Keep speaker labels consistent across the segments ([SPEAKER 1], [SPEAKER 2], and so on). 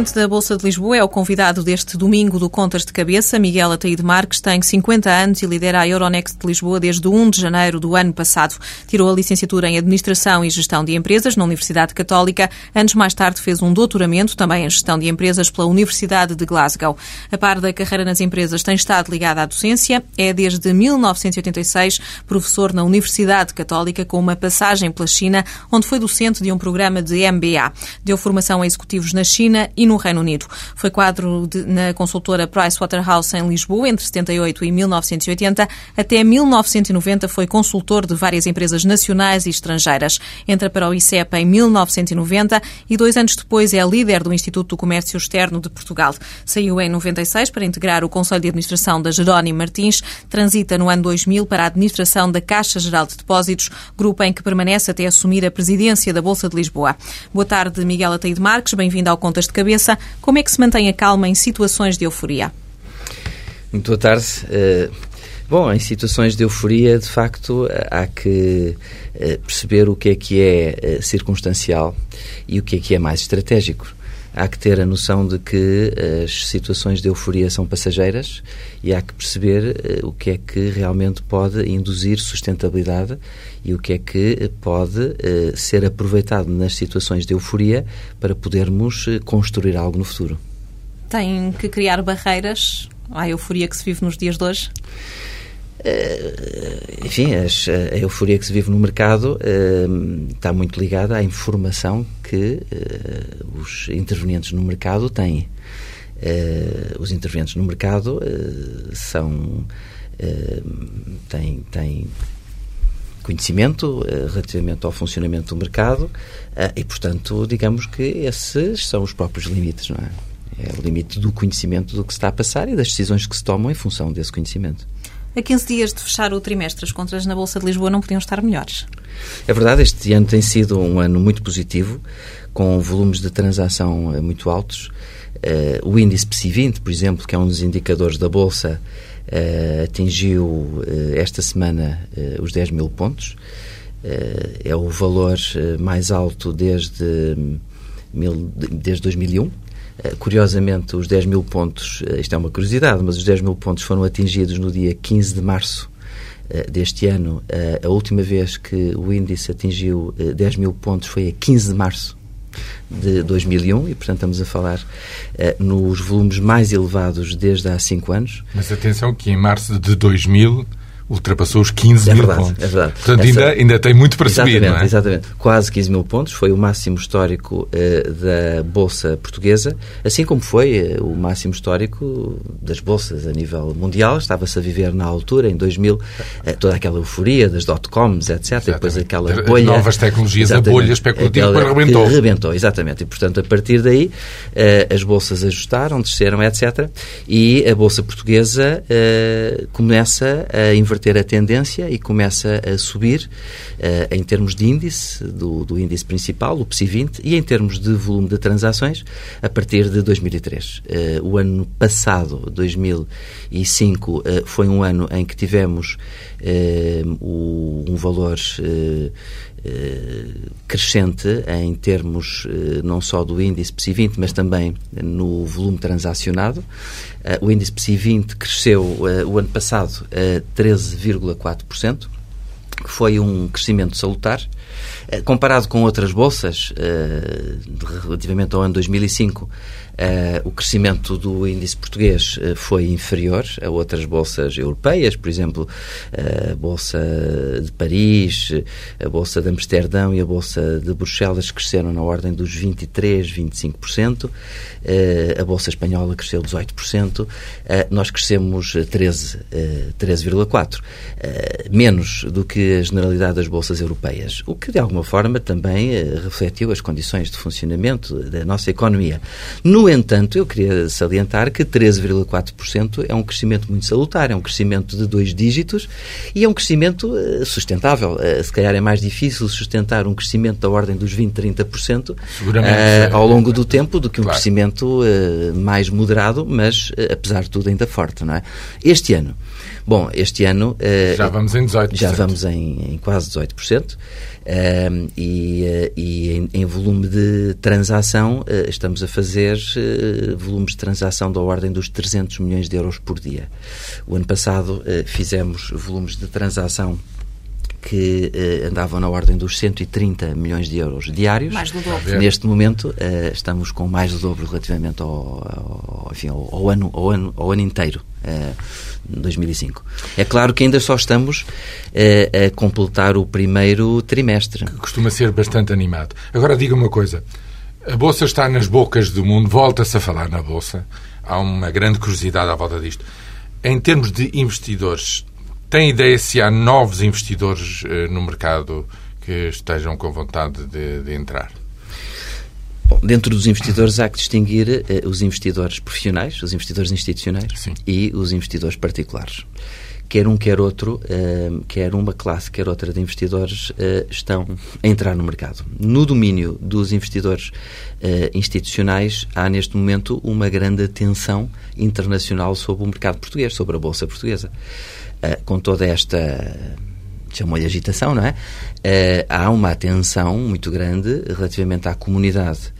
[SPEAKER 1] presidente da Bolsa de Lisboa é o convidado deste domingo do Contas de Cabeça. Miguel Ataíde Marques tem 50 anos e lidera a Euronext de Lisboa desde 1 de janeiro do ano passado. Tirou a licenciatura em Administração e Gestão de Empresas na Universidade Católica. Anos mais tarde fez um doutoramento também em Gestão de Empresas pela Universidade de Glasgow. A par da carreira nas empresas, tem estado ligado à docência. É desde 1986 professor na Universidade Católica com uma passagem pela China, onde foi docente de um programa de MBA. Deu formação a executivos na China e no Reino Unido. Foi quadro de, na consultora Pricewaterhouse em Lisboa entre 78 e 1980. Até 1990 foi consultor de várias empresas nacionais e estrangeiras. Entra para o ICEP em 1990 e dois anos depois é líder do Instituto do Comércio Externo de Portugal. Saiu em 96 para integrar o Conselho de Administração da Jerónimo Martins. Transita no ano 2000 para a administração da Caixa Geral de Depósitos, grupo em que permanece até assumir a presidência da Bolsa de Lisboa. Boa tarde, Miguel Ataíde Marques. Bem-vindo ao Contas de cabeça. Como é que se mantém a calma em situações de euforia?
[SPEAKER 2] Muito boa tarde. Uh, bom, em situações de euforia, de facto, há que uh, perceber o que é que é circunstancial e o que é que é mais estratégico há que ter a noção de que as situações de euforia são passageiras e há que perceber o que é que realmente pode induzir sustentabilidade e o que é que pode uh, ser aproveitado nas situações de euforia para podermos construir algo no futuro.
[SPEAKER 1] Tem que criar barreiras à euforia que se vive nos dias de hoje?
[SPEAKER 2] Uh, enfim, a euforia que se vive no mercado está muito ligada à informação que os intervenientes no mercado têm. os intervenientes no mercado são têm, têm conhecimento relativamente ao funcionamento do mercado e, portanto, digamos que esses são os próprios limites, não é? É o limite do conhecimento do que se está a passar e das decisões que se tomam em função desse conhecimento.
[SPEAKER 1] A 15 dias de fechar o trimestre, as contas na Bolsa de Lisboa não podiam estar melhores.
[SPEAKER 2] É verdade, este ano tem sido um ano muito positivo, com volumes de transação eh, muito altos. Uh, o índice PSI 20, por exemplo, que é um dos indicadores da Bolsa, uh, atingiu esta semana os 10 mil pontos. é o valor mais alto desde, mil, desde 2001. Curiosamente, os 10 mil pontos, isto é uma curiosidade, mas os 10 mil pontos foram atingidos no dia 15 de março deste ano. A última vez que o índice atingiu 10 mil pontos foi a 15 de março de 2001 e, portanto, estamos a falar uh, nos volumes mais elevados desde há cinco anos.
[SPEAKER 3] Mas atenção que em março de 2000 ultrapassou os 15
[SPEAKER 2] é
[SPEAKER 3] mil
[SPEAKER 2] verdade,
[SPEAKER 3] pontos.
[SPEAKER 2] É verdade.
[SPEAKER 3] Portanto, Essa... ainda, ainda tem muito para
[SPEAKER 2] exatamente,
[SPEAKER 3] subir, não é?
[SPEAKER 2] Exatamente. Quase 15 mil pontos. Foi o máximo histórico uh, da Bolsa Portuguesa, assim como foi uh, o máximo histórico das bolsas a nível mundial. Estava-se a viver na altura, em 2000, uh, toda aquela euforia das dot-coms, etc. Exatamente. E depois aquela bolha...
[SPEAKER 3] Novas tecnologias, a bolha especulativa depois rebentou.
[SPEAKER 2] rebentou, exatamente. E, portanto, a partir daí, as bolsas ajustaram, desceram, etc. E a Bolsa Portuguesa começa a inverter inverter a tendência e começa a subir uh, em termos de índice, do, do, índice principal, o PSI 20, e em termos de volume de transações a partir de 2003. Uh, eh, o ano passado, 2005, uh, eh, foi um ano em que tivemos o, um valor crescente em termos não só do índice PSI 20, mas também no volume transacionado. o índice PSI 20 cresceu o ano passado a 13,4%, que foi um crescimento salutar. Comparado com outras bolsas, relativamente ao ano 2005, Uh, o crescimento do índice português foi inferior a outras bolsas europeias, por exemplo, a Bolsa de Paris, a Bolsa de Amsterdão e a Bolsa de Bruxelas cresceram na ordem dos 23, 25%, a Bolsa Espanhola cresceu 18%, nós crescemos 13, 13,4%, menos do que a generalidade das bolsas europeias, o que de alguma forma também refletiu as condições de funcionamento da nossa economia. No entanto, eu queria salientar que 13,4% é um crescimento muito salutar, é um crescimento de dois dígitos e é um crescimento uh, sustentável. Uh, se calhar é mais difícil sustentar um crescimento da ordem dos 20, 30% uh, ao longo do tempo do que um claro. crescimento mais moderado, mas apesar de tudo ainda forte, não é? Este ano, bom, este ano
[SPEAKER 3] já vamos em 18%.
[SPEAKER 2] Já vamos em em, quase 18%. Um, e, e em, em, volume de transação, uh, estamos a fazer uh, volumes de transação da ordem dos 300 milhões de euros por dia. O ano passado uh, fizemos volumes de transação que eh, andavam na ordem dos 130 milhões de euros diários.
[SPEAKER 1] Mais do dobro.
[SPEAKER 2] Neste momento eh, estamos com mais do dobro relativamente ao, ao, enfim, ao, ao ano, ao, ano, ao ano inteiro. Eh, 2005. É claro que ainda só estamos eh, a completar o primeiro trimestre.
[SPEAKER 3] Costuma ser bastante animado. Agora diga uma coisa. A Bolsa está nas bocas do mundo, volta-se a falar na Bolsa. Há uma grande curiosidade à volta disto. Em termos de investidores, tem ideia se há novos investidores eh, no mercado que estejam com vontade de, de entrar?
[SPEAKER 2] Bom, dentro dos investidores há que distinguir eh, os investidores profissionais, os investidores institucionais
[SPEAKER 3] Sim.
[SPEAKER 2] e os investidores particulares. Quer um, quer outro, eh, quer uma classe, quer outra de investidores eh, estão a entrar no mercado. No domínio dos investidores institucionais, há neste momento uma grande atenção internacional sobre o mercado português, sobre a Bolsa Portuguesa. Com toda esta chamou-lhe agitação, não é? Uh, há uma atenção muito grande relativamente à comunidade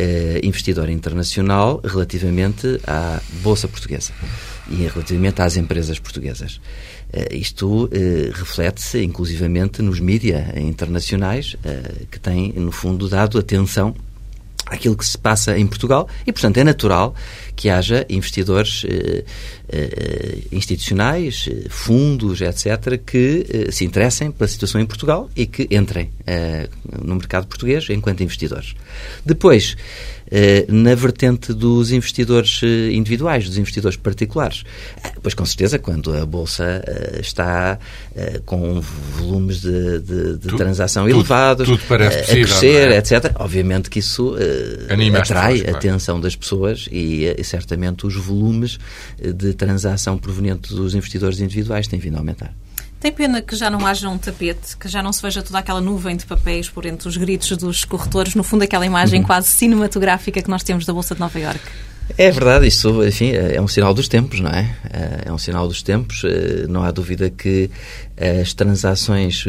[SPEAKER 2] uh, investidora internacional relativamente à Bolsa Portuguesa e relativamente às empresas portuguesas. Uh, isto reflete-se inclusivamente nos mídias internacionais que têm, no fundo, dado atenção àquilo que se passa em Portugal e, portanto, é natural que haja investidores eh, eh, institucionais, eh, fundos, etc., que eh, se interessem pela situação em Portugal e que entrem eh, no mercado português enquanto investidores. Depois, na vertente dos investidores individuais, dos investidores particulares, pois com certeza, quando a Bolsa está com volumes de, de, de
[SPEAKER 3] tudo,
[SPEAKER 2] transação
[SPEAKER 3] tudo,
[SPEAKER 2] elevados,
[SPEAKER 3] tudo parece
[SPEAKER 2] a
[SPEAKER 3] possível,
[SPEAKER 2] crescer,
[SPEAKER 3] é?
[SPEAKER 2] etc., obviamente que isso atrai a atenção das pessoas e, e certamente os volumes de transação proveniente dos investidores individuais têm vindo a aumentar.
[SPEAKER 1] Tem pena que já não haja um tapete, que já não se veja toda aquela nuvem de papéis por entre os gritos dos corretores, no fundo aquela imagem uhum. quase cinematográfica que nós temos da Bolsa de Nova Iorque.
[SPEAKER 2] É verdade, isso enfim, é um sinal dos tempos, não é? É um sinal dos tempos. Não há dúvida que as transações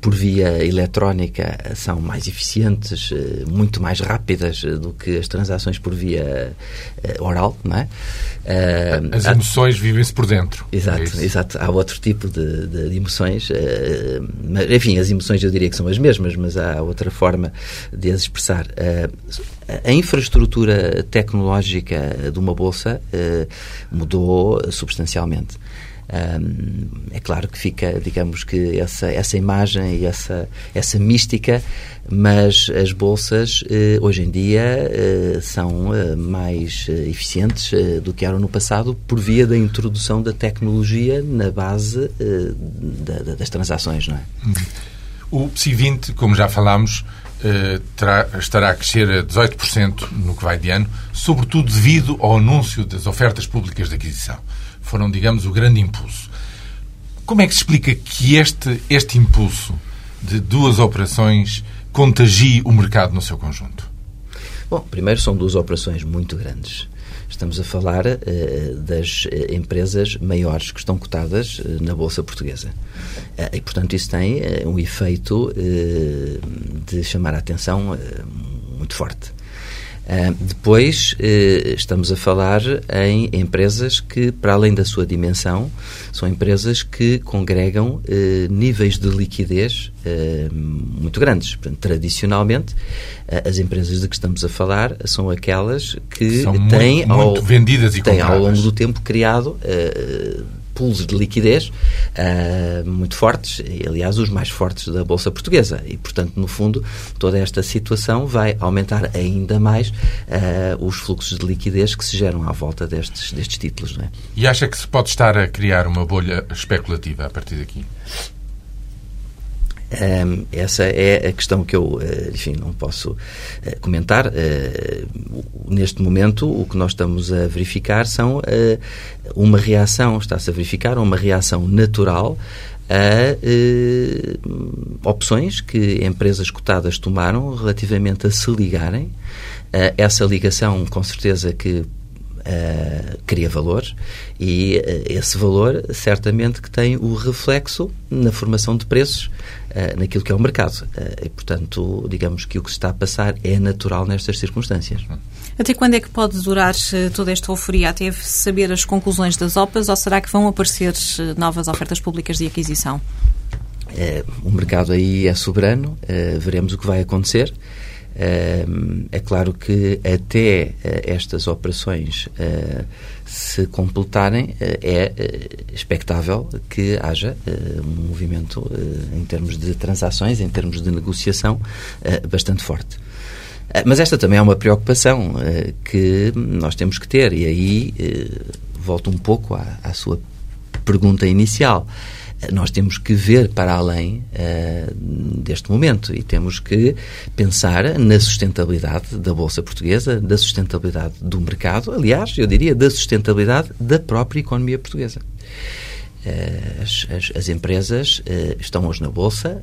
[SPEAKER 2] por via eletrónica são mais eficientes, muito mais rápidas do que as transações por via oral, não é?
[SPEAKER 3] As emoções vivem-se por dentro.
[SPEAKER 2] Exato, é exato. Há outro tipo de, de, emoções. Enfim, as emoções eu diria que são as mesmas, mas há outra forma de as expressar. A infraestrutura tecnológica de uma bolsa uh, mudou substancialmente. É claro que fica, digamos que essa, essa imagem e essa, essa mística, mas as bolsas uh, hoje em dia uh, são mais eficientes do que eram no passado por via da introdução da tecnologia na base da, das transações, não é?
[SPEAKER 3] O PSI 20, como já falámos, terá, estará a crescer a 18% no que vai de ano, sobretudo devido ao anúncio das ofertas públicas de aquisição. Foram, digamos, o grande impulso. Como é que se explica que este, este impulso de duas operações contagie o mercado no seu conjunto?
[SPEAKER 2] Bom, primeiro são duas operações muito grandes. Estamos a falar uh, das uh, empresas maiores que estão cotadas uh, na Bolsa Portuguesa. e, portanto, isso tem um efeito de chamar a atenção muito forte. Uh, depois, uh, estamos a falar em empresas que, para além da sua dimensão, são empresas que congregam uh, níveis de liquidez muito grandes. Portanto, tradicionalmente, as empresas de que estamos a falar são aquelas que
[SPEAKER 3] são
[SPEAKER 2] têm,
[SPEAKER 3] muito, muito
[SPEAKER 2] ao,
[SPEAKER 3] vendidas
[SPEAKER 2] têm ao longo do tempo criado pools de liquidez uh, muito fortes, aliás, os mais fortes da Bolsa Portuguesa. E, portanto, no fundo, toda esta situação vai aumentar ainda mais uh, os fluxos de liquidez que se geram à volta destes, destes títulos. É?
[SPEAKER 3] E acha que se pode estar a criar uma bolha especulativa a partir daqui?
[SPEAKER 2] Um, essa é a questão que eu, eh, enfim, não posso uh, comentar. Uh, neste momento, o que nós estamos a verificar são uh, uma reação, está-se a verificar uma reação natural a opções que empresas cotadas tomaram relativamente a se ligarem. essa ligação, com certeza, que uh, cria valor e uh, esse valor certamente que tem o reflexo na formação de preços uh, naquilo que é o mercado. e, portanto, digamos que o que se está a passar é natural nestas circunstâncias.
[SPEAKER 1] Até quando é que pode durar toda esta euforia? Até saber as conclusões das OPAs ou será que vão aparecer novas ofertas públicas de aquisição?
[SPEAKER 2] o mercado aí é soberano, veremos o que vai acontecer. É claro que até eh, estas operações eh, se completarem, eh, é expectável que haja um movimento em termos de transações, em termos de negociação, bastante forte. Mas esta também é uma preocupação que nós temos que ter, e aí volto um pouco à, à sua pergunta inicial nós temos que ver para além uh, deste momento e temos que pensar na sustentabilidade da Bolsa Portuguesa, da sustentabilidade do mercado, aliás, eu diria da sustentabilidade da própria economia portuguesa. Uh, as, as, as, empresas uh, estão hoje na Bolsa,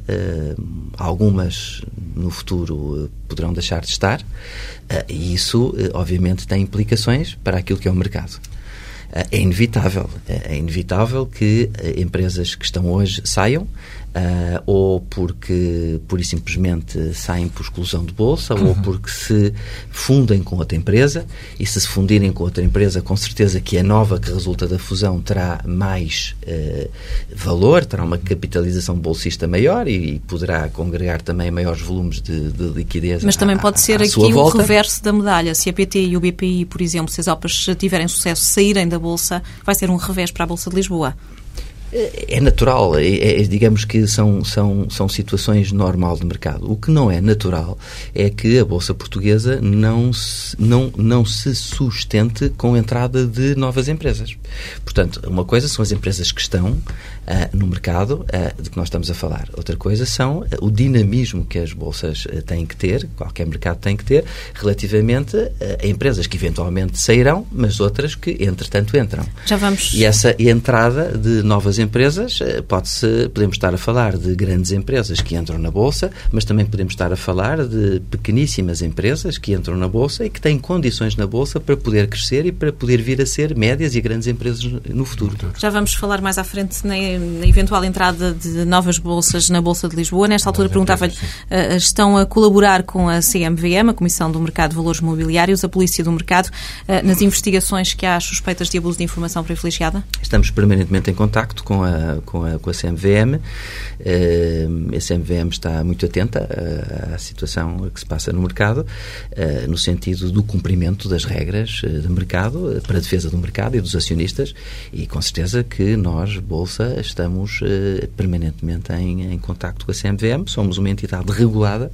[SPEAKER 2] algumas no futuro poderão deixar de estar, e isso, obviamente, tem implicações para aquilo que é o mercado. Eh, é inevitável. É inevitável que eh, empresas que estão hoje saiam uh, ou porque pura e simplesmente saem por exclusão de bolsa uhum. ou porque se fundem com outra empresa e se se fundirem com outra empresa, com certeza que a nova que resulta da fusão terá mais uh, valor, terá uma capitalização bolsista maior e, e, poderá congregar também maiores volumes de, de liquidez.
[SPEAKER 1] Mas também pode ser aqui o reverso da medalha. Se a PT e o BPI, por exemplo, se as OPAs tiverem sucesso, saírem da Bolsa, vai ser um revés para a Bolsa de Lisboa.
[SPEAKER 2] É natural, é, é, digamos que são, são, são situações normal de mercado. O que não é natural é que a Bolsa Portuguesa não se, não, não se sustente com a entrada de novas empresas. Portanto, uma coisa são as empresas que estão uh, no mercado uh, de que nós estamos a falar. Outra coisa são uh, o dinamismo que as bolsas têm que ter, qualquer mercado tem que ter, relativamente a empresas que eventualmente sairão, mas outras que, entretanto, entram.
[SPEAKER 1] Já vamos.
[SPEAKER 2] E essa entrada de novas empresas, eh, pode-se, podemos estar a falar de grandes empresas que entram na Bolsa, mas também podemos estar a falar de pequeníssimas empresas que entram na Bolsa e que têm condições na Bolsa para poder crescer e para poder vir a ser médias e grandes empresas no futuro.
[SPEAKER 1] Já vamos falar mais à frente na, na eventual entrada de novas bolsas na Bolsa de Lisboa. Nesta altura perguntava-lhe, uh, estão a colaborar com a CMVM, a Comissão do Mercado de Valores Mobiliários, a Polícia do Mercado, uh, nas investigações que há suspeitas de abuso de informação privilegiada?
[SPEAKER 2] Estamos permanentemente em contacto com a, com a, com a CMVM. Uh, a CMVM está muito atenta uh, à situação que se passa no mercado, uh, no sentido do cumprimento das regras de mercado, para a defesa do mercado e dos acionistas, e com certeza que nós, Bolsa, estamos permanentemente em, em contacto com a CMVM. Somos uma entidade regulada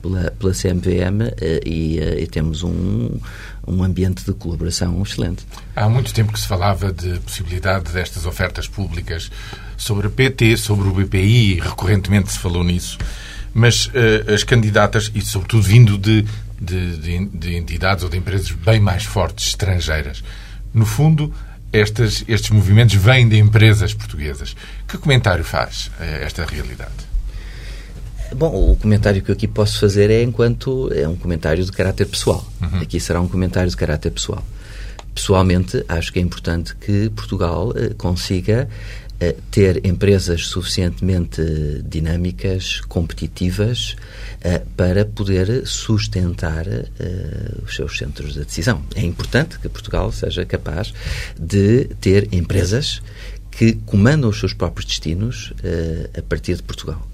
[SPEAKER 2] pela, pela CMVM e, e temos um um ambiente de colaboração excelente.
[SPEAKER 3] Há muito tempo que se falava de possibilidade destas ofertas públicas sobre a PT, sobre o BPI, recorrentemente se falou nisso, mas uh, as candidatas, e sobretudo vindo de, de, de, de, entidades ou de empresas bem mais fortes, estrangeiras, no fundo, estas, estes movimentos vêm de empresas portuguesas. Que comentário faz uh, esta realidade?
[SPEAKER 2] Bom, o comentário que eu aqui posso fazer é enquanto é um comentário de caráter pessoal. Uhum. Aqui será um comentário de caráter pessoal. Pessoalmente, acho que é importante que Portugal eh, consiga eh, ter empresas suficientemente dinâmicas, competitivas, eh, para poder sustentar os seus centros de decisão. É importante que Portugal seja capaz de ter empresas que comandam os seus próprios destinos a partir de Portugal.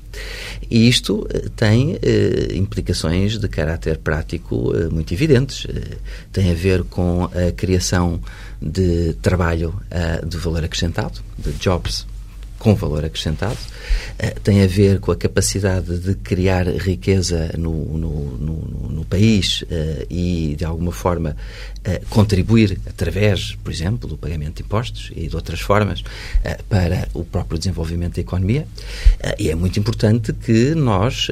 [SPEAKER 2] E isto eh, tem eh, implicações de caráter prático eh, muito evidentes. Eh, tem a ver com a criação de trabalho eh, de valor acrescentado, de jobs com valor acrescentado, eh, tem a ver com a capacidade de criar riqueza no, no, no, no país e, de alguma forma, contribuir através, por exemplo, do pagamento de impostos e de outras formas para o próprio desenvolvimento da economia. E é muito importante que nós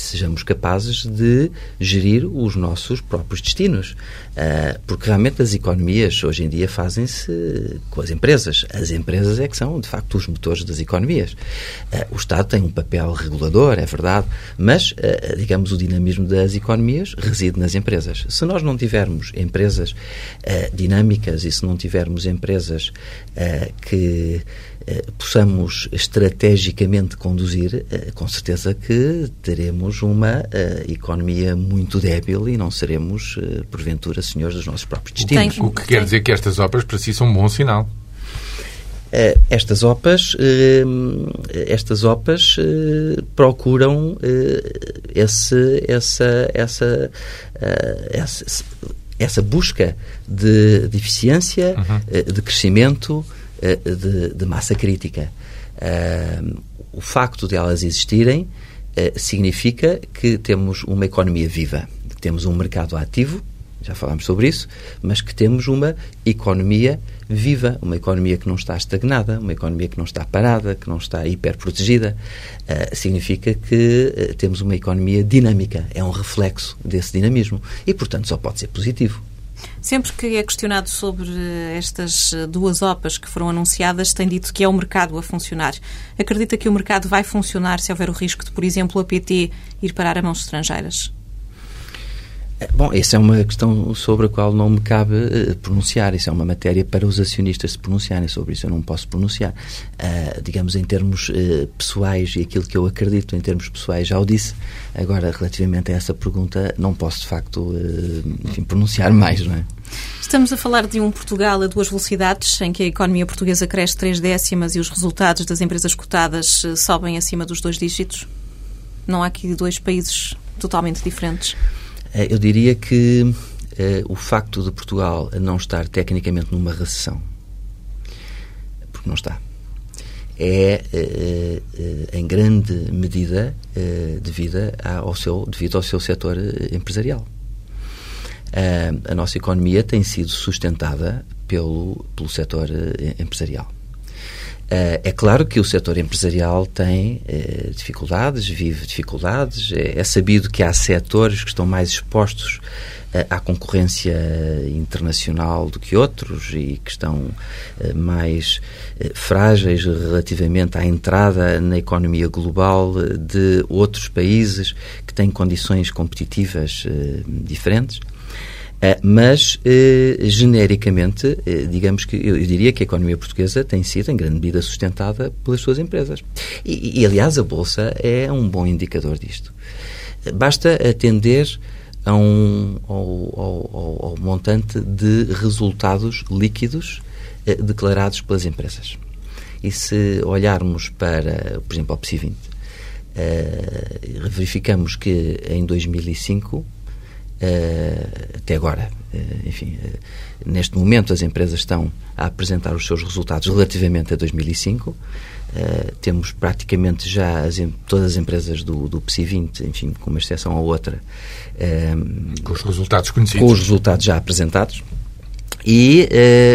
[SPEAKER 2] sejamos capazes de gerir os nossos próprios destinos. Uh, porque realmente as economias hoje em dia fazem-se com as empresas. As empresas é que são, de facto, os motores das economias. Uh, o Estado tem um papel regulador, é verdade, mas, uh, digamos, o dinamismo das economias reside nas empresas. Se nós não tivermos empresas dinâmicas e se não tivermos empresas que possamos estrategicamente conduzir, com certeza que teremos uma economia muito débil e não seremos, porventura, senhores dos nossos próprios destinos.
[SPEAKER 3] O que quer dizer que estas obras para si são um bom sinal.
[SPEAKER 2] Estas OPAs, estas OPAs procuram esse, essa, essa, essa, essa, busca de, de eficiência, uhum. de crescimento, de, de, massa crítica. o facto de elas existirem significa que temos uma economia viva, que temos um mercado ativo, já falámos sobre isso, mas que temos uma economia viva, uma economia que não está estagnada, uma economia que não está parada, que não está hiperprotegida. Uh, significa que uh, temos uma economia dinâmica, é um reflexo desse dinamismo e, portanto, só pode ser positivo.
[SPEAKER 1] Sempre que é questionado sobre estas duas OPAs que foram anunciadas, tem dito que é o mercado a funcionar. Acredita que o mercado vai funcionar se houver o risco de, por exemplo, a PT ir parar a mãos estrangeiras?
[SPEAKER 2] Bom, essa é uma questão sobre a qual não me cabe uh, pronunciar. Isso é uma matéria para os acionistas se pronunciarem sobre isso. Eu não posso pronunciar. Uh, digamos, em termos uh, pessoais e aquilo que eu acredito em termos pessoais, já o disse. Agora, relativamente a essa pergunta, não posso, de facto, enfim, pronunciar mais, não é?
[SPEAKER 1] Estamos a falar de um Portugal a duas velocidades, em que a economia portuguesa cresce três décimas e os resultados das empresas cotadas sobem acima dos dois dígitos? Não há aqui dois países totalmente diferentes?
[SPEAKER 2] Eh, eu diria que uh, o facto de Portugal não estar tecnicamente numa recessão, porque não está, é uh, em grande medida devido ao seu, devido ao seu setor empresarial. a nossa economia tem sido sustentada pelo, pelo setor empresarial. Uh, é claro que o setor empresarial tem uh, dificuldades, vive dificuldades. É, é, sabido que há setores que estão mais expostos à concorrência internacional do que outros e que estão mais frágeis relativamente à entrada na economia global de outros países que têm condições competitivas diferentes. Uh, mas, uh, genericamente, uh, digamos que eu, diria que a economia portuguesa tem sido, em grande medida, sustentada pelas suas empresas. E, e aliás, a Bolsa é um bom indicador disto. Basta atender a um, ao, ao, ao, montante de resultados líquidos declarados pelas empresas. E se olharmos para, por exemplo, ao PSI 20, verificamos que em 2005 Uh, até agora. Uh, enfim, uh, neste momento as empresas estão a apresentar os seus resultados relativamente a 2005. temos praticamente já as, todas as empresas do, do PSI 20, enfim, com uma exceção ou outra.
[SPEAKER 3] com os resultados conhecidos.
[SPEAKER 2] Com os resultados já apresentados. E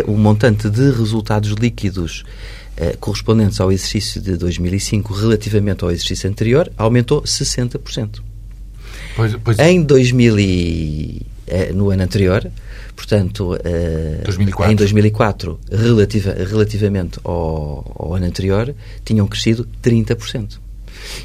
[SPEAKER 2] o montante de resultados líquidos correspondentes ao exercício de 2005 relativamente ao exercício anterior aumentou 60%. Pois, pois... Em 2000 e, eh, no ano anterior, portanto, 2004. Eh, em 2004, relativa, relativamente ao, ao, ano anterior, tinham crescido 30%.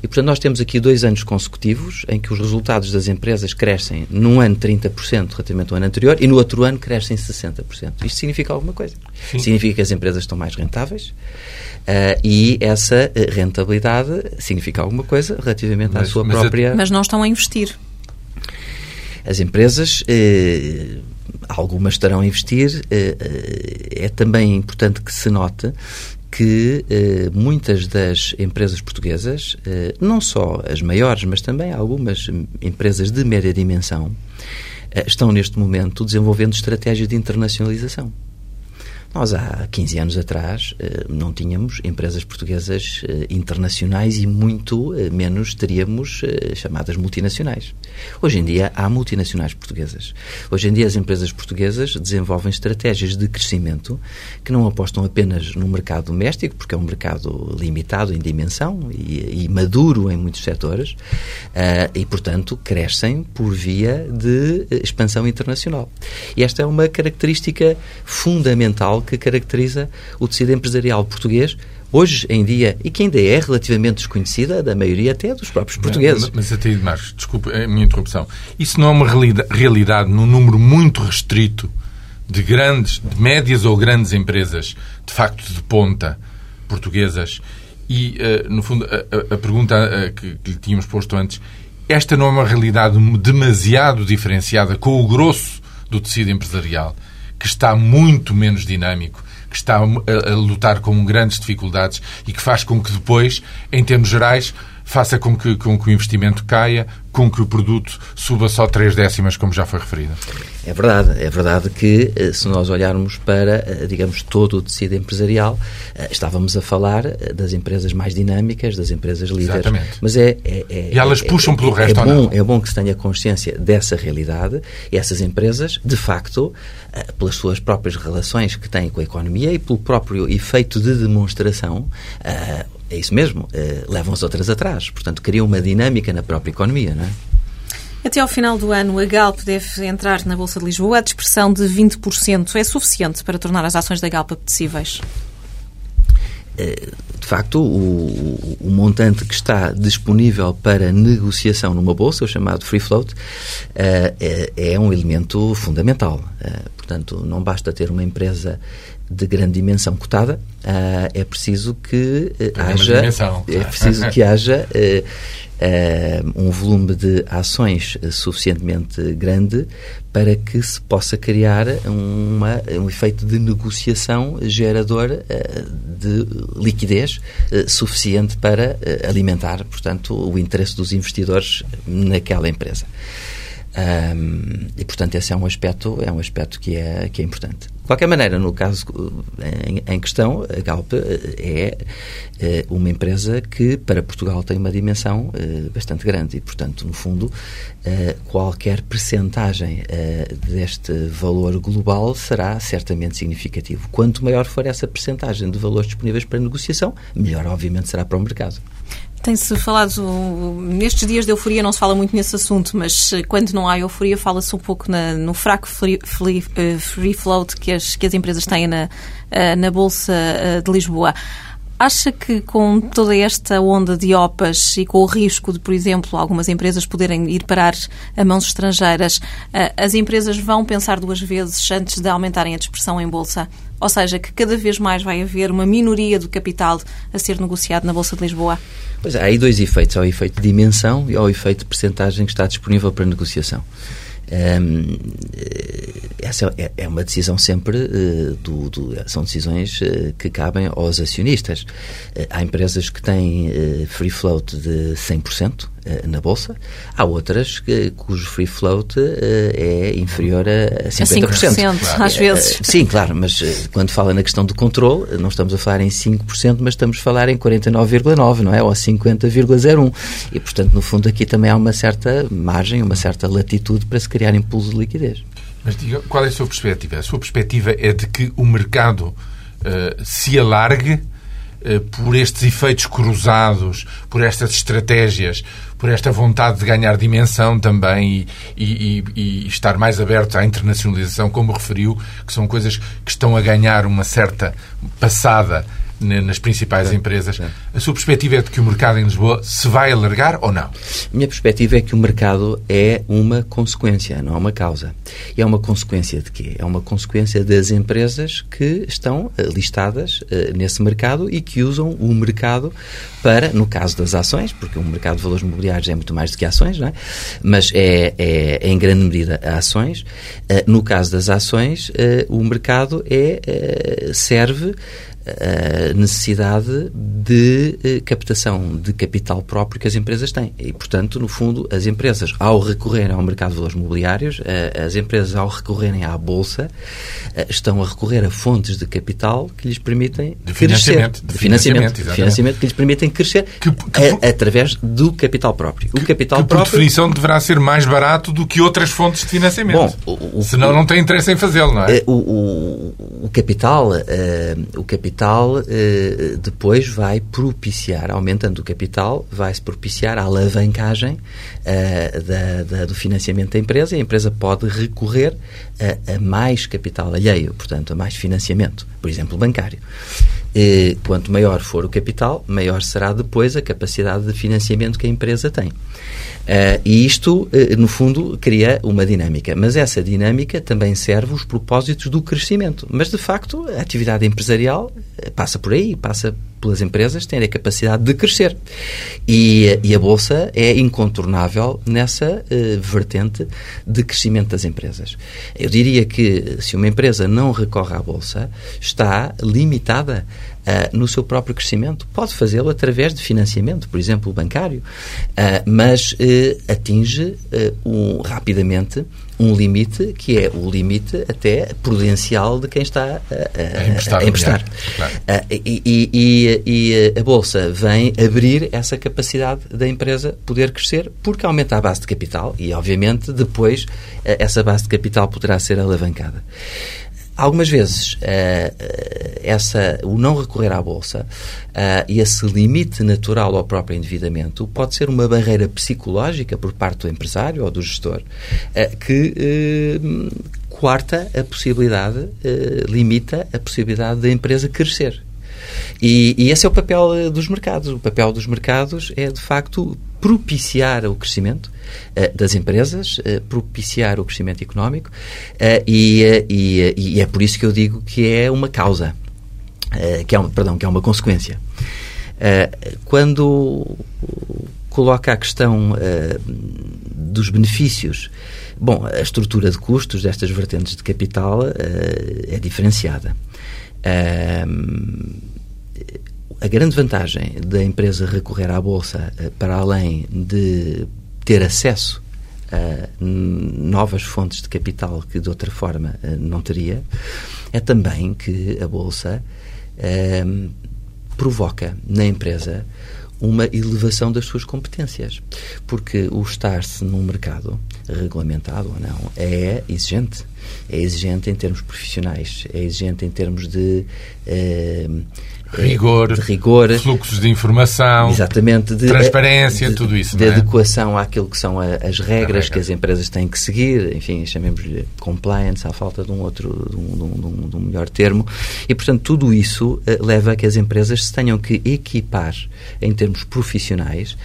[SPEAKER 2] E, portanto, nós temos aqui dois anos consecutivos em que os resultados das empresas crescem num ano 30% relativamente ao ano anterior e no outro ano crescem 60%. Isto significa alguma coisa. Sim. Significa que as empresas estão mais rentáveis uh, e essa rentabilidade significa alguma coisa relativamente mas, à sua
[SPEAKER 1] mas
[SPEAKER 2] própria...
[SPEAKER 1] Mas não estão a investir.
[SPEAKER 2] As empresas, eh, algumas estarão a investir. Eh, é também importante que se note que eh, muitas das empresas portuguesas, eh, não só as maiores, mas também algumas empresas de média dimensão, eh, estão neste momento desenvolvendo estratégias de internacionalização. Nós, há 15 anos atrás, eh, não tínhamos empresas portuguesas eh, internacionais e muito eh, menos teríamos chamadas multinacionais. Hoje em dia, há multinacionais portuguesas. Hoje em dia, as empresas portuguesas desenvolvem estratégias de crescimento que não apostam apenas no mercado doméstico, porque é um mercado limitado em dimensão e, e maduro em muitos setores, e, portanto, crescem por via de expansão internacional. E esta é uma característica fundamental que caracteriza o tecido empresarial português hoje em dia e que ainda é relativamente desconhecida da maioria até dos próprios portugueses.
[SPEAKER 3] Mas, mas até Marcos, desculpe a minha interrupção. Isso não é uma realidade num número muito restrito de grandes, de médias ou grandes empresas, de facto de ponta, portuguesas. E, uh, no fundo, a, a pergunta uh, que, que lhe tínhamos posto antes, esta não é uma realidade demasiado diferenciada com o grosso do tecido empresarial? Que está muito menos dinâmico, que está a, a lutar com grandes dificuldades e que faz com que depois, em termos gerais, faça com que, com que o investimento caia, com que o produto suba só três décimas, como já foi referido.
[SPEAKER 2] É verdade, é verdade que eh, se nós olharmos para, eh, digamos, todo o tecido empresarial, eh, estávamos a falar das empresas mais dinâmicas, das empresas líderes.
[SPEAKER 3] Exatamente.
[SPEAKER 2] Mas é, é, é
[SPEAKER 3] e elas
[SPEAKER 2] é,
[SPEAKER 3] puxam pelo
[SPEAKER 2] é,
[SPEAKER 3] resto
[SPEAKER 2] é bom,
[SPEAKER 3] ou não?
[SPEAKER 2] É bom que se tenha consciência dessa realidade e essas empresas, de facto, pelas suas próprias relações que têm com a economia e pelo próprio efeito de demonstração, é isso mesmo, levam as outras atrás. Portanto, criam uma dinâmica na própria economia, não é?
[SPEAKER 1] Até ao final do ano, a Galp deve entrar na Bolsa de Lisboa. A dispersão de 20% é suficiente para tornar as ações da Galp apetecíveis?
[SPEAKER 2] Eh, de facto, o, o, montante que está disponível para negociação numa bolsa, o chamado free float, eh, é, é um elemento fundamental. Eh, portanto, não basta ter uma empresa de grande dimensão cotada, é preciso que haja
[SPEAKER 3] dimensão,
[SPEAKER 2] é preciso que haja uh, um volume de ações suficientemente grande para que se possa criar uma, um efeito de negociação gerador uh, de liquidez uh, suficiente para alimentar, portanto, o interesse dos investidores naquela empresa. Um, e portanto esse é um aspecto é um aspecto que é que é importante qualquer maneira no caso em, em questão a Galp é, é, uma empresa que para Portugal tem uma dimensão é, bastante grande e portanto no fundo é, qualquer percentagem deste valor global será certamente significativo. Quanto maior for essa percentagem de valores disponíveis para negociação melhor obviamente será para o mercado
[SPEAKER 1] tem-se falado, nestes dias de euforia não se fala muito nesse assunto, mas eh, quando não há euforia fala-se um pouco na, no fraco free, free, eh, float que as, que as empresas têm na, eh, na Bolsa de Lisboa. Acha que com toda esta onda de OPAs e com o risco de, por exemplo, algumas empresas poderem ir parar a mãos estrangeiras, as empresas vão pensar duas vezes antes de aumentarem a dispersão em Bolsa? Ou seja, que cada vez mais vai haver uma minoria do capital a ser negociado na Bolsa de Lisboa?
[SPEAKER 2] Pois há aí dois efeitos. Há o efeito de dimensão e há o efeito de percentagem que está disponível para negociação. Um, essa é, é, uma decisão sempre uh, do, do, são decisões uh, que cabem aos acionistas. Há empresas que têm free float de 100% na bolsa, há outras que, cujo free float é inferior a 50%. A
[SPEAKER 1] 5% às vezes.
[SPEAKER 2] sim, claro, mas quando fala na questão do controle, não estamos a falar em 5%, mas estamos a falar em 49,9%, não é? Ou 50,01%. E, portanto, no fundo, aqui também há uma certa margem, uma certa latitude para se criar impulso de liquidez.
[SPEAKER 3] Mas diga, qual é a sua perspectiva? A sua perspectiva é de que o mercado uh, se alargue uh, por estes efeitos cruzados, por estas estratégias, por esta vontade de ganhar dimensão também e, e, e, estar mais aberto à internacionalização, como referiu, que são coisas que estão a ganhar uma certa passada nas principais é, empresas. É. A sua perspectiva é de que o mercado em Lisboa se vai alargar ou não? A
[SPEAKER 2] minha perspectiva é que o mercado é uma consequência, não é uma causa. E é uma consequência de quê? É uma consequência das empresas que estão eh, listadas uh, nesse mercado e que usam o mercado para, no caso das ações, porque o mercado de valores mobiliários é muito mais do que ações, não é? Mas é, é, é em grande medida ações. Uh, no caso das ações, uh, o mercado é, serve a necessidade de eh, captação de capital próprio que as empresas têm. E, portanto, no fundo, as empresas, ao recorrerem ao mercado de valores mobiliários, eh, as empresas, ao recorrerem à Bolsa, eh, estão a recorrer a fontes de capital que lhes permitem
[SPEAKER 3] de
[SPEAKER 2] crescer.
[SPEAKER 3] De
[SPEAKER 2] financiamento. De financiamento que lhes permitem crescer que, que, a, através do capital próprio.
[SPEAKER 3] O capital que, próprio... por definição, deverá ser mais barato do que outras fontes de financiamento. Bom, o, o, Senão não tem interesse em fazê-lo, não é?
[SPEAKER 2] O, o, o capital, uh, o capital uh, depois vai propiciar, aumentando o capital, vai-se propiciar a alavancagem uh, da, da, do financiamento da empresa e a empresa pode recorrer a, a mais capital alheio, portanto, a mais financiamento, por exemplo, bancário. E, quanto maior for o capital, maior será depois a capacidade de financiamento que a empresa tem. Uh, e isto, uh, no fundo, cria uma dinâmica. Mas essa dinâmica também serve os propósitos do crescimento. Mas, de facto, a atividade empresarial passa por aí, passa pelas empresas terem a capacidade de crescer. E, e a Bolsa é incontornável nessa vertente de crescimento das empresas. Eu diria que se uma empresa não recorre à Bolsa, está limitada uh, no seu próprio crescimento. Pode fazê-lo através de financiamento, por exemplo, bancário, uh, mas uh, atinge um, rapidamente um limite que é o limite até prudencial de quem está a, a emprestar. A emprestar. Claro. E, e, e, a Bolsa vem abrir essa capacidade da empresa poder crescer porque aumenta a base de capital e, obviamente, depois essa base de capital poderá ser alavancada. Algumas vezes, uh, essa, o não recorrer à Bolsa uh, e esse limite natural ao próprio endividamento pode ser uma barreira psicológica por parte do empresário ou do gestor que quarta a possibilidade, limita a possibilidade da empresa crescer. E, e, esse é o papel dos mercados. O papel dos mercados é, de facto, propiciar o crescimento uh, das empresas, uh, propiciar o crescimento económico uh, e, e, e, é por isso que eu digo que é uma causa, que é uma, perdão, que é uma consequência. quando coloca a questão dos benefícios, bom, a estrutura de custos destas vertentes de capital é diferenciada a grande vantagem da empresa recorrer à Bolsa, eh, para além de ter acesso a novas fontes de capital que de outra forma eh, não teria, é também que a Bolsa eh, provoca na empresa uma elevação das suas competências. Porque o estar-se num mercado, regulamentado ou não, é exigente. É exigente em termos profissionais, é exigente em termos de
[SPEAKER 3] rigor,
[SPEAKER 2] de rigor,
[SPEAKER 3] fluxos de informação,
[SPEAKER 2] exatamente, de,
[SPEAKER 3] transparência, de, tudo isso.
[SPEAKER 2] De é? adequação àquilo que são as regras que as empresas têm que seguir, enfim, chamemos-lhe compliance, à falta de um outro, de um, de um, de um melhor termo, e portanto tudo isso uh, leva a que as empresas se tenham que equipar em termos profissionais,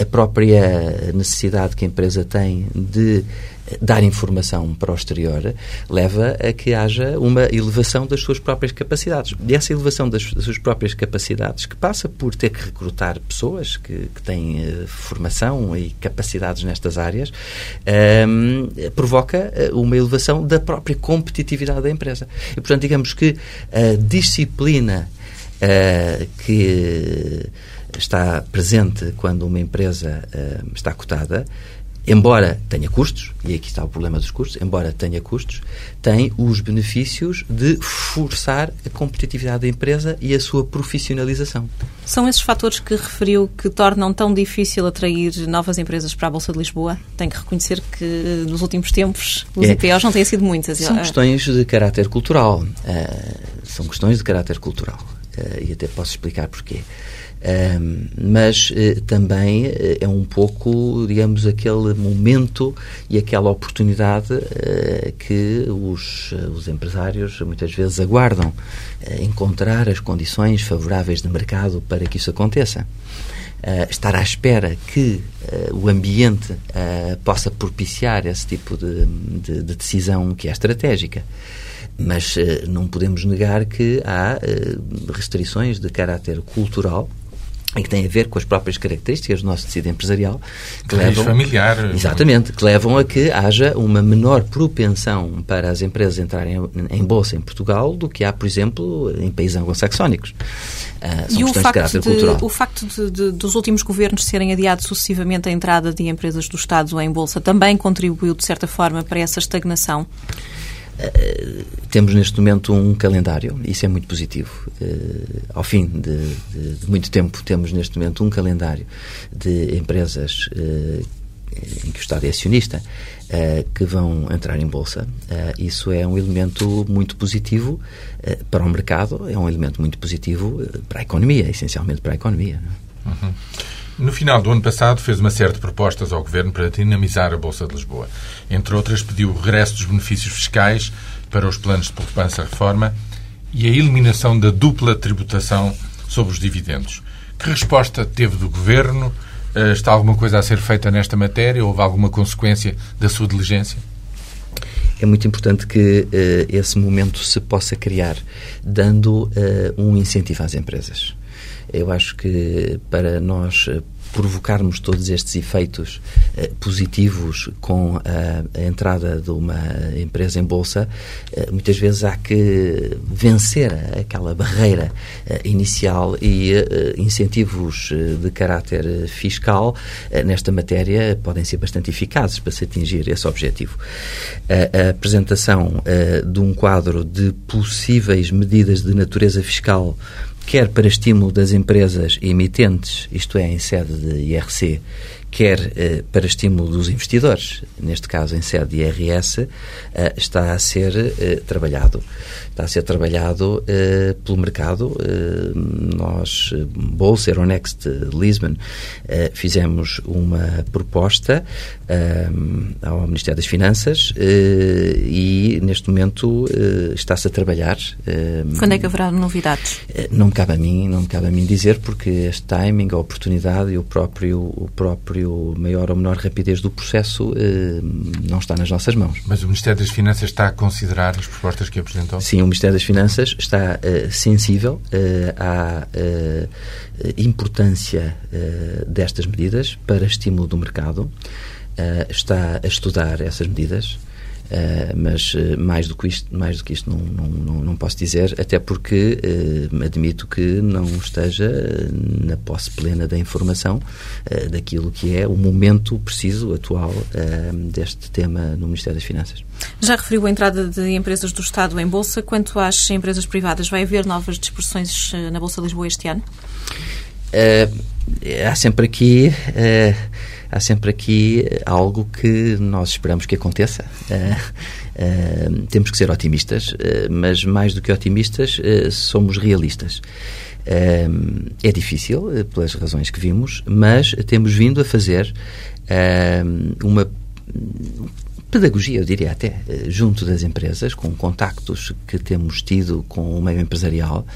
[SPEAKER 2] a própria necessidade que a empresa tem de dar informação para o exterior leva a que haja uma elevação das suas próprias capacidades. E essa elevação das, das suas próprias capacidades, que passa por ter que recrutar pessoas que, que têm uh, formação e capacidades nestas áreas, um, ehm, provoca eh, uma elevação da própria competitividade da empresa. E, portanto, digamos que a disciplina uh, que está presente quando uma empresa uh, está cotada embora tenha custos, e aqui está o problema dos custos, embora tenha custos, tem os benefícios de forçar a competitividade da empresa e a sua profissionalização.
[SPEAKER 1] São esses fatores que referiu que tornam tão difícil atrair novas empresas para a Bolsa de Lisboa? Tem que reconhecer que nos últimos tempos os é. IPOs não têm sido muitas.
[SPEAKER 2] São questões de caráter cultural. Uh, são questões de caráter cultural. Uh, e até posso explicar porquê. Mas uh, também uh, é um pouco, digamos, aquele momento e aquela oportunidade uh, que os, os empresários muitas vezes aguardam encontrar as condições favoráveis de mercado para que isso aconteça. estar à espera que o ambiente possa propiciar esse tipo de, de, de decisão que é estratégica mas não podemos negar que há restrições de caráter cultural e que tem a ver com as próprias características do nosso tecido empresarial
[SPEAKER 3] que levam familiar.
[SPEAKER 2] Exatamente que levam a que haja uma menor propensão para as empresas entrarem em bolsa em Portugal do que há por exemplo em países anglo-saxónicos.
[SPEAKER 1] Uh, e o facto, de, o facto de, de, dos últimos governos serem adiados sucessivamente a entrada de empresas do Estado em bolsa também contribuiu de certa forma para essa estagnação
[SPEAKER 2] Uh, temos neste momento um calendário, isso é muito positivo. Uh, ao fim de, de, de, muito tempo, temos neste momento um calendário de empresas uh, em que o Estado é acionista que vão entrar em bolsa. isso é um elemento muito positivo para o mercado, é um elemento muito positivo para a economia, essencialmente para a economia.
[SPEAKER 3] É? Uhum. No final do ano passado, fez uma série de propostas ao Governo para dinamizar a Bolsa de Lisboa. Entre outras, pediu o regresso dos benefícios fiscais para os planos de poupança-reforma e a eliminação da dupla tributação sobre os dividendos. Que resposta teve do Governo? Eh, está alguma coisa a ser feita nesta matéria? Houve alguma consequência da sua diligência?
[SPEAKER 2] é muito importante que uh, esse momento se possa criar, dando uh, um incentivo às empresas. Eu acho que para nós provocarmos todos estes efeitos eh, positivos com a, a, entrada de uma empresa em bolsa, eh, muitas vezes há que vencer aquela barreira eh, inicial e eh, incentivos eh, de caráter fiscal nesta matéria podem ser bastante eficazes para se atingir esse objetivo. a apresentação de um quadro de possíveis medidas de natureza fiscal quer para estímulo das empresas emitentes, isto é, em sede de IRC, quer eh, para estímulo dos investidores, neste caso em sede de IRS, eh, está a ser eh, trabalhado. Está a ser trabalhado pelo mercado. Nós, Bolsa, Euronext, Lisbon, fizemos uma proposta ao Ministério das Finanças e, neste momento, está-se a trabalhar.
[SPEAKER 1] Quando é que haverá novidades?
[SPEAKER 2] não me cabe a mim, não me cabe a mim dizer, porque este timing, a oportunidade e o próprio, o próprio próprio maior ou menor rapidez do processo eh, não está nas nossas mãos.
[SPEAKER 3] Mas o Ministério das Finanças está a considerar as propostas que apresentou?
[SPEAKER 2] Sim, o Ministério das Finanças está uh, sensível uh, à importância destas medidas para estímulo do mercado, está a estudar essas medidas. Uh, mas uh, mais do que isto, mais do que isto não, não, não, posso dizer, até porque uh, admito que não esteja na posse plena da informação daquilo que é o momento preciso, atual, deste tema no Ministério das Finanças.
[SPEAKER 1] Já referiu a entrada de empresas do Estado em Bolsa. Quanto às empresas privadas, vai haver novas dispersões na Bolsa de Lisboa este ano?
[SPEAKER 2] há sempre aqui há sempre aqui algo que nós esperamos que aconteça. Uh, temos que ser otimistas, uh, mas mais do que otimistas, somos realistas. é difícil, pelas razões que vimos, mas temos vindo a fazer uma pedagogia, eu diria até, junto das empresas, com contactos que temos tido com o meio empresarial.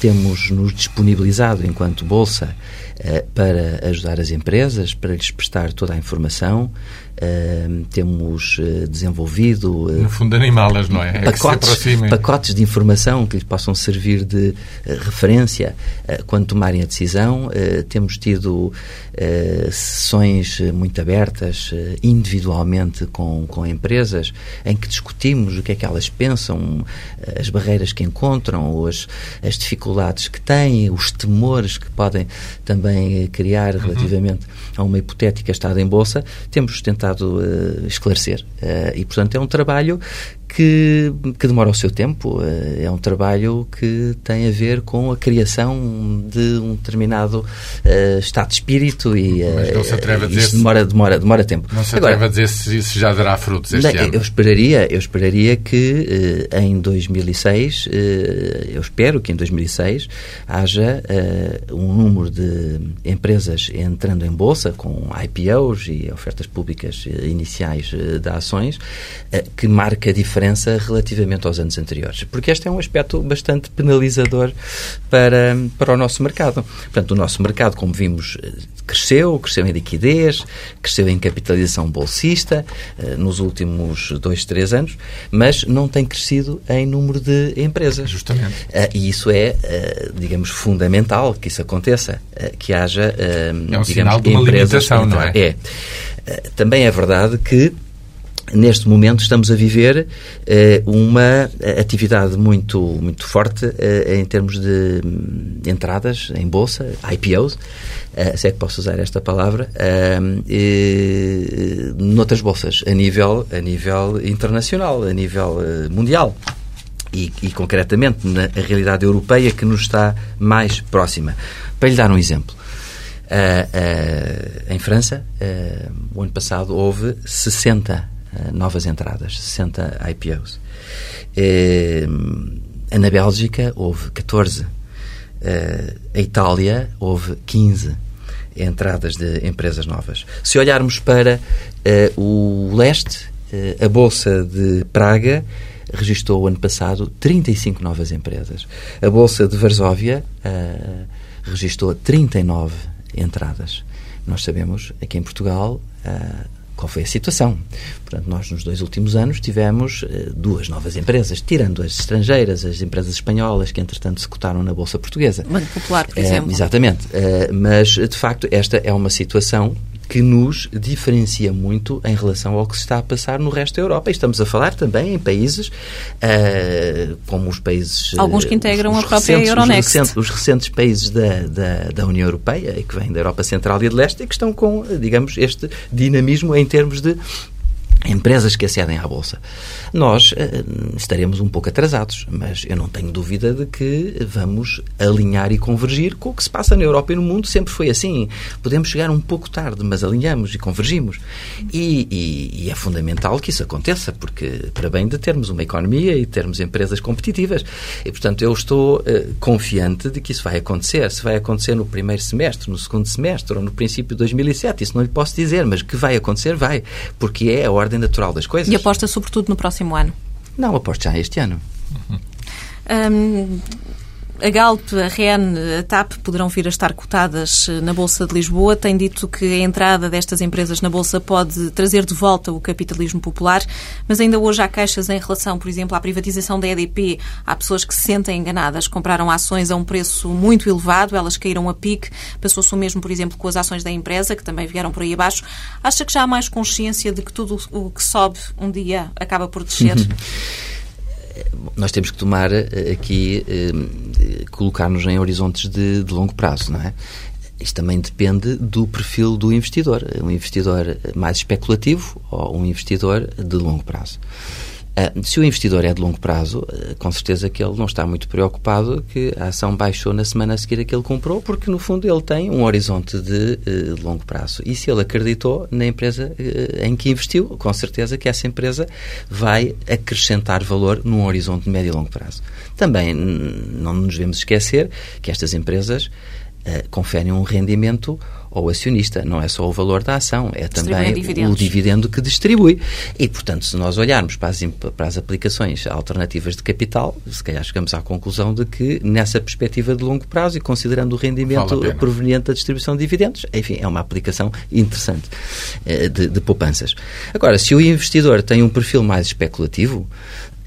[SPEAKER 2] Temos nos disponibilizado enquanto Bolsa uh, para ajudar as empresas, para lhes prestar toda a informação. Uh, temos uh, desenvolvido.
[SPEAKER 3] no fundo, animá-las, não é? é
[SPEAKER 2] pacotes, pacotes de informação que lhes possam servir de referência quando tomarem a decisão. temos tido sessões muito abertas, individualmente com, com empresas, em que discutimos o que é que elas pensam, as barreiras que encontram, as, as dificuldades que têm, os temores que podem também criar uhum. relativamente a uma hipotética estada em bolsa, temos tentado uh, esclarecer. Uh, e, portanto, é um trabalho que, que demora o seu tempo. Eh, é um trabalho que tem a ver com a criação de um determinado uh, estado de espírito e
[SPEAKER 3] Mas não se atreve a
[SPEAKER 2] dizer demora, demora, demora tempo.
[SPEAKER 3] Não se atreve Agora, a dizer se isso já dará frutos este
[SPEAKER 2] não,
[SPEAKER 3] ano.
[SPEAKER 2] Eu esperaria, eu esperaria que uh, em 2006, uh, eu espero que em 2006 haja um número de empresas entrando em bolsa com IPOs e ofertas públicas iniciais de ações que marca a diferença diferença relativamente aos anos anteriores. Porque este é um aspecto bastante penalizador para, para o nosso mercado. Portanto, o nosso mercado, como vimos, cresceu, cresceu em liquidez, cresceu em capitalização bolsista eh, nos últimos dois, três anos, mas não tem crescido em número de empresas.
[SPEAKER 3] Justamente.
[SPEAKER 2] Eh, e isso é, eh, digamos, fundamental que isso aconteça, que haja,
[SPEAKER 3] é um
[SPEAKER 2] digamos,
[SPEAKER 3] sinal de uma
[SPEAKER 2] empresas...
[SPEAKER 3] limitação, não é?
[SPEAKER 2] É. Também é verdade que neste momento estamos a viver eh, uma atividade muito muito forte eh, em termos de hum, entradas em bolsa, IPOs, eh, se é que posso usar esta palavra, eh, noutras bolsas a nível a nível internacional, a nível eh, mundial. E, e, concretamente na realidade europeia que nos está mais próxima. Para lhe dar um exemplo, uh, uh, em França, uh, o ano passado houve 60 novas entradas, 60 IPOs. na Bélgica houve 14. a Itália houve 15 entradas de empresas novas. Se olharmos para o leste, a Bolsa de Praga registrou o ano passado 35 novas empresas. A Bolsa de Varsóvia uh, registrou 39 entradas. Nós sabemos, aqui em Portugal, uh, qual foi a situação. Portanto, nós nos dois últimos anos tivemos uh, duas novas empresas, tirando as estrangeiras, as empresas espanholas que entretanto se cotaram na Bolsa Portuguesa.
[SPEAKER 1] Banco Popular, por exemplo.
[SPEAKER 2] exatamente. mas, de facto, esta é uma situação que nos diferencia muito em relação ao que se está a passar no resto da Europa. E estamos a falar também em países uh, como os países...
[SPEAKER 1] Alguns que integram os, os a própria
[SPEAKER 2] recentes,
[SPEAKER 1] Euronext.
[SPEAKER 2] Os recentes, os recentes países da, da, da, União Europeia, e que vêm da Europa Central e de Leste, e que estão com, digamos, este dinamismo em termos de empresas que acedem à Bolsa. Nós uh, estaremos um pouco atrasados, mas eu não tenho dúvida de que vamos alinhar e convergir com o que se passa na Europa e no mundo. Sempre foi assim. Podemos chegar um pouco tarde, mas alinhamos e convergimos. E, e, e é fundamental que isso aconteça, porque para bem de termos uma economia e termos empresas competitivas. E, portanto, eu estou uh, confiante de que isso vai acontecer. Se vai acontecer no primeiro semestre, no segundo semestre ou no princípio de 2007, isso não lhe posso dizer, mas que vai acontecer, vai. Porque é a ordem ordem natural das coisas.
[SPEAKER 1] E aposta sobretudo no próximo ano?
[SPEAKER 2] Não, aposto já este ano.
[SPEAKER 1] Uhum. Um, a Galp, a REN, a TAP poderão vir a estar cotadas eh, na Bolsa de Lisboa. Tem dito que a entrada destas empresas na Bolsa pode trazer de volta o capitalismo popular, mas ainda hoje há queixas em relação, por exemplo, à privatização da EDP. Há pessoas que se sentem enganadas, compraram ações a um preço muito elevado, elas caíram a pique. Passou-se o mesmo, por exemplo, com as ações da empresa, que também vieram por aí abaixo. Acha que já há mais consciência de que tudo o que sobe um dia acaba por descer?
[SPEAKER 2] nós temos que tomar eh, aqui, eh, colocar-nos em horizontes de, de longo prazo, não é? Isto também depende do perfil do investidor. Um investidor mais especulativo ou um investidor de longo prazo. Ah, se o investidor é de longo prazo, ah, com certeza que ele não está muito preocupado que a ação baixou na semana a seguir a que ele comprou, porque no fundo ele tem um horizonte de, ah, de longo prazo. E se ele acreditou na empresa em que investiu, com certeza que essa empresa vai acrescentar valor num horizonte de médio e longo prazo. Também não nos devemos esquecer que estas empresas conferem um rendimento ao acionista. Não é só o valor da ação, é também o dividendo que distribui. E, portanto, se nós olharmos para as, para as aplicações alternativas de capital, se calhar chegamos à conclusão de que, nessa perspectiva de longo prazo e considerando o rendimento vale proveniente da distribuição de dividendos, enfim, é uma aplicação interessante eh, de, de poupanças. Agora, se o investidor tem um perfil mais especulativo,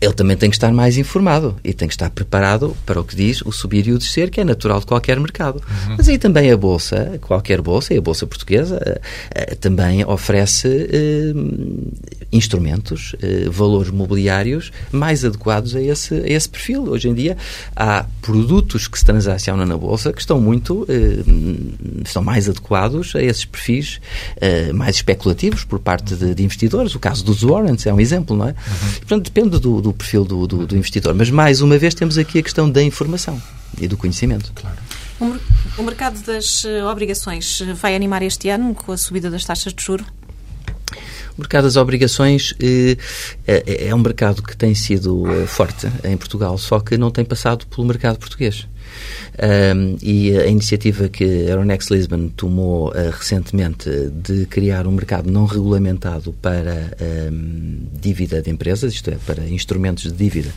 [SPEAKER 2] ele também tem que estar mais informado e tem que estar preparado para o que diz o subir e o descer, que é natural de qualquer mercado. Uhum. Mas aí também a Bolsa, qualquer Bolsa, e a Bolsa Portuguesa, uh, também oferece uh, instrumentos, uh, valores mobiliários mais adequados a esse, a esse perfil. Hoje em dia há produtos que se transacionam na Bolsa que estão muito, estão mais adequados a esses perfis mais especulativos por parte de, de, investidores. O caso dos warrants é um exemplo, não é? Uhum. Portanto, depende do, do do perfil do, do, do, investidor. Mas, mais uma vez, temos aqui a questão da informação e do conhecimento.
[SPEAKER 1] Claro. O mercado das eh, obrigações vai animar este ano com a subida das taxas de juros?
[SPEAKER 2] O mercado das obrigações eh, é, é, um mercado que tem sido eh, forte em Portugal, só que não tem passado pelo mercado português. Um, e a iniciativa que a Euronext Lisbon tomou uh, recentemente de criar um mercado não regulamentado para um, dívida de empresas, isto é, para instrumentos de dívida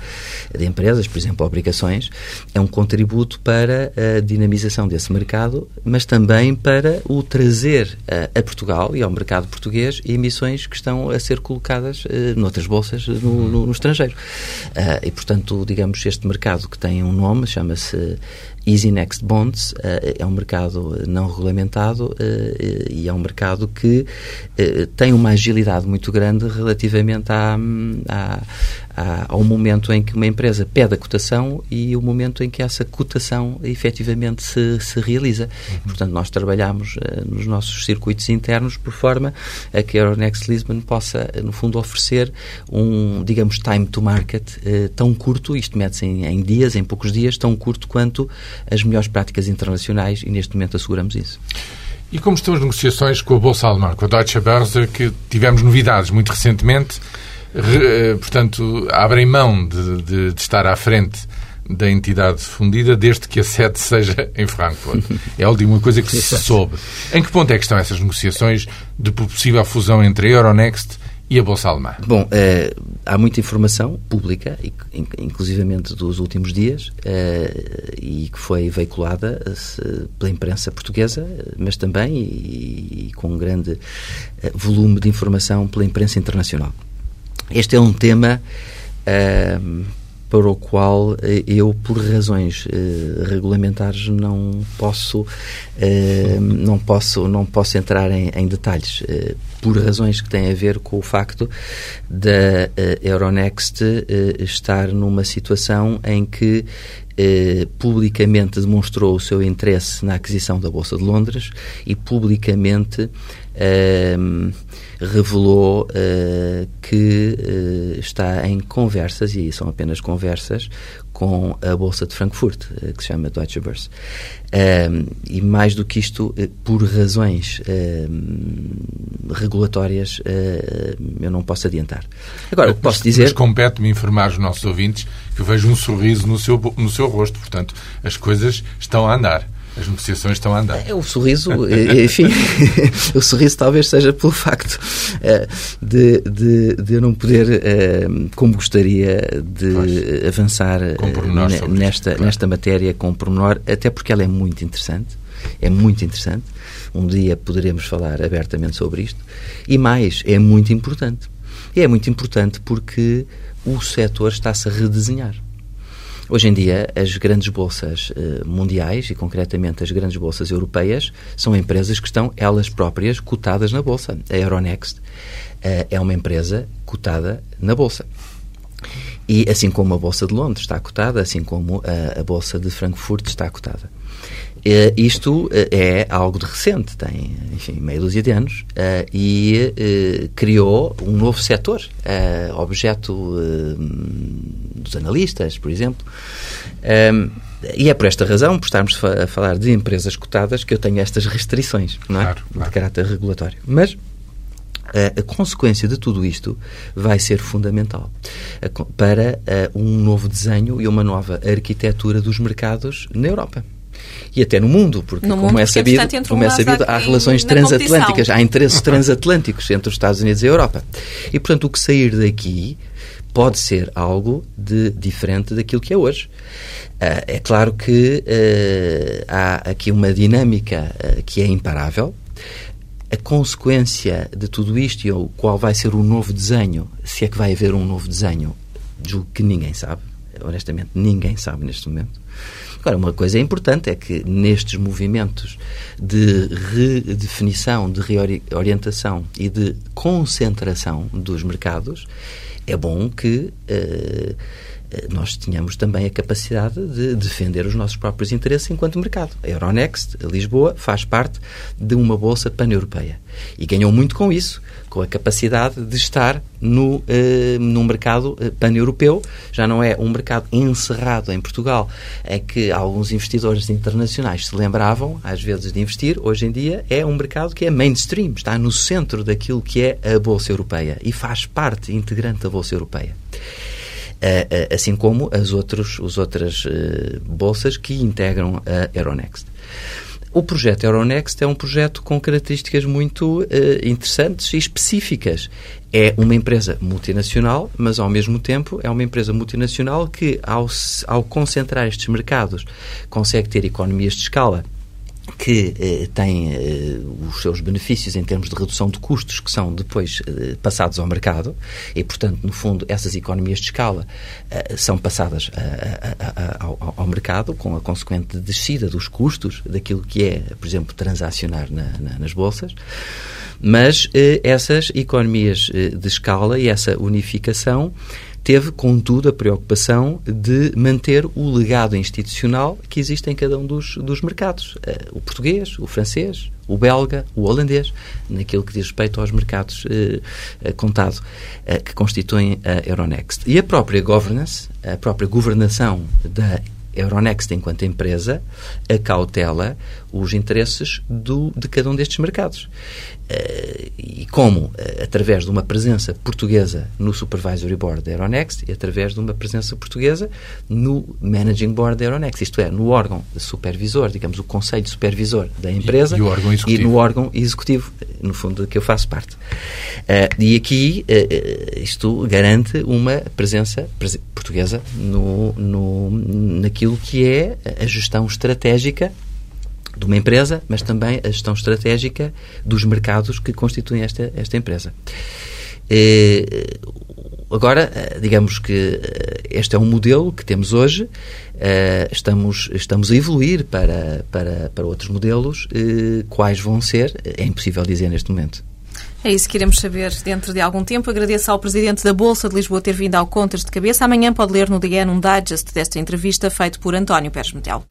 [SPEAKER 2] de empresas, por exemplo, obrigações, é um contributo para a dinamização desse mercado, mas também para o trazer uh, a Portugal e ao mercado português emissões que estão a ser colocadas uh, noutras bolsas no, no, no estrangeiro. E, portanto, digamos, este mercado que tem um nome, chama-se Easy Next Bonds uh, é um mercado não regulamentado uh, e é um mercado que uh, tem uma agilidade muito grande relativamente à, à, à, ao momento em que uma empresa pede a cotação e o momento em que essa cotação efetivamente se, se realiza. Uhum. Portanto, nós trabalhamos nos nossos circuitos internos por forma a que a Euronext Lisbon possa, no fundo, oferecer um, digamos, time to market tão curto, isto mete-se em, em dias, em poucos dias, tão curto quanto as melhores práticas internacionais e neste momento asseguramos isso.
[SPEAKER 3] E como estão as negociações com a Bolsa Alemã, com a Deutsche Börse, que tivemos novidades muito recentemente, re, portanto, abrem mão de, de, de, estar à frente da entidade fundida desde que a sede seja em Frankfurt. É a última coisa que se soube. Em que ponto é que estão essas negociações de possível fusão entre a Euronext e a Bolsa Alemã?
[SPEAKER 2] Bom, eh, há muita informação pública, inclusivamente dos últimos dias, eh, e que foi veiculada pela imprensa portuguesa, mas também e, e com um grande eh, volume de informação pela imprensa internacional. Este é um tema para o qual eh, eu, por razões uh, regulamentares, não posso, uh, não posso, não posso entrar em, em detalhes, uh, por razões que têm a ver com o facto da Euronext estar numa situação em que publicamente demonstrou o seu interesse na aquisição da Bolsa de Londres e publicamente revelou uh, que uh, está em conversas, e são apenas conversas, com a Bolsa de Frankfurt, uh, que se chama Deutsche Börse. e mais do que isto, por razões regulatórias, eu não posso adiantar.
[SPEAKER 3] Agora, mas, posso dizer... Mas compete-me informar os nossos ouvintes que eu vejo um sorriso no seu, no seu rosto, portanto, as coisas estão a andar. As negociações estão a andar.
[SPEAKER 2] É, o sorriso, enfim, o sorriso talvez seja pelo facto uh, de, de, de, eu não poder, uh, como gostaria, de pois. avançar uh, nesta, nesta matéria com pormenor, até porque ela é muito interessante. É muito interessante. Um dia poderemos falar abertamente sobre isto. E mais, é muito importante. E é muito importante porque o setor está-se a redesenhar. Hoje em dia, as grandes bolsas uh, mundiais, e concretamente as grandes bolsas europeias, são empresas que estão elas próprias cotadas na bolsa. A Euronext uh, é uma empresa cotada na bolsa. E assim como a Bolsa de Londres está cotada, assim como a, a Bolsa de Frankfurt está cotada. Uh, isto uh, é algo de recente, tem, enfim, meia dúzia de anos, uh, e criou um novo setor, objeto dos analistas, por exemplo. Um, e é por esta razão, por estarmos a falar de empresas cotadas, que eu tenho estas restrições, não é? Claro, claro. De caráter regulatório. Mas a consequência de tudo isto vai ser fundamental para um novo desenho e uma nova arquitetura dos mercados na Europa e até no mundo, porque
[SPEAKER 1] no
[SPEAKER 2] como,
[SPEAKER 1] mundo,
[SPEAKER 2] é sabido, como é sabido, há relações transatlânticas, há interesses transatlânticos entre os Estados Unidos e a Europa. E, portanto, o que sair daqui pode ser algo de diferente daquilo que é hoje. Uh, é claro que uh, há aqui uma dinâmica uh, que é imparável. A consequência de tudo isto e o qual vai ser o novo desenho, se é que vai haver um novo desenho, julgo que ninguém sabe. Honestamente, ninguém sabe neste momento. Agora, uma coisa importante é que nestes movimentos de redefinição, de reorientação e de concentração dos mercados, é bom que uh, nós tenhamos também a capacidade de defender os nossos próprios interesses enquanto mercado. A Euronext, a Lisboa, faz parte de uma bolsa pan-europeia e ganhou muito com isso, com a capacidade de estar no, uh, num mercado uh, pan-europeu. Já não é um mercado encerrado em Portugal, é que alguns investidores internacionais se lembravam, às vezes, de investir. Hoje em dia é um mercado que é mainstream, está no centro daquilo que é a Bolsa Europeia e faz parte integrante da Bolsa Europeia. Assim como as outros, as outras bolsas que integram a Euronext. O projeto Euronext é um projeto com características muito uh, interessantes e específicas. É uma empresa multinacional, mas ao mesmo tempo é uma empresa multinacional que, ao, ao concentrar estes mercados, consegue ter economias de escala que eh, tem eh, os seus benefícios em termos de redução de custos que são depois eh, passados ao mercado e, portanto, no fundo, essas economias de escala eh, são passadas ao, ao, mercado com a consequente descida dos custos daquilo que é, por exemplo, transacionar na, na, nas bolsas. Mas eh, essas economias eh, de escala e essa unificação teve, contudo, a preocupação de manter o legado institucional que existe em cada um dos, dos mercados. Uh, o português, o francês, o belga, o holandês, naquilo que diz respeito aos mercados uh, contado uh, que constituem a Euronext. E a própria governance, a própria governação da Euronext, enquanto empresa, acautela os interesses do, de cada um destes mercados. Uh, e como? Uh, através de uma presença portuguesa no Supervisory Board da Euronext e através de uma presença portuguesa no Managing Board da Euronext, isto é, no órgão supervisor, digamos, o Conselho Supervisor da empresa
[SPEAKER 3] e, e,
[SPEAKER 2] e no órgão executivo, no fundo, que eu faço parte. Uh, e aqui isto garante uma presença portuguesa no, no, naquilo que é a gestão estratégica de uma empresa, mas também a gestão estratégica dos mercados que constituem esta, esta empresa. E, agora, digamos que eh, este é um modelo que temos hoje, eh, estamos, estamos a evoluir para, para, para outros modelos, eh, quais vão ser, é impossível dizer neste momento.
[SPEAKER 1] É isso que iremos saber dentro de algum tempo. Agradeço ao Presidente da Bolsa de Lisboa ter vindo ao Contas de Cabeça. Amanhã pode ler no DN um digest desta entrevista feito por António Pérez Metel.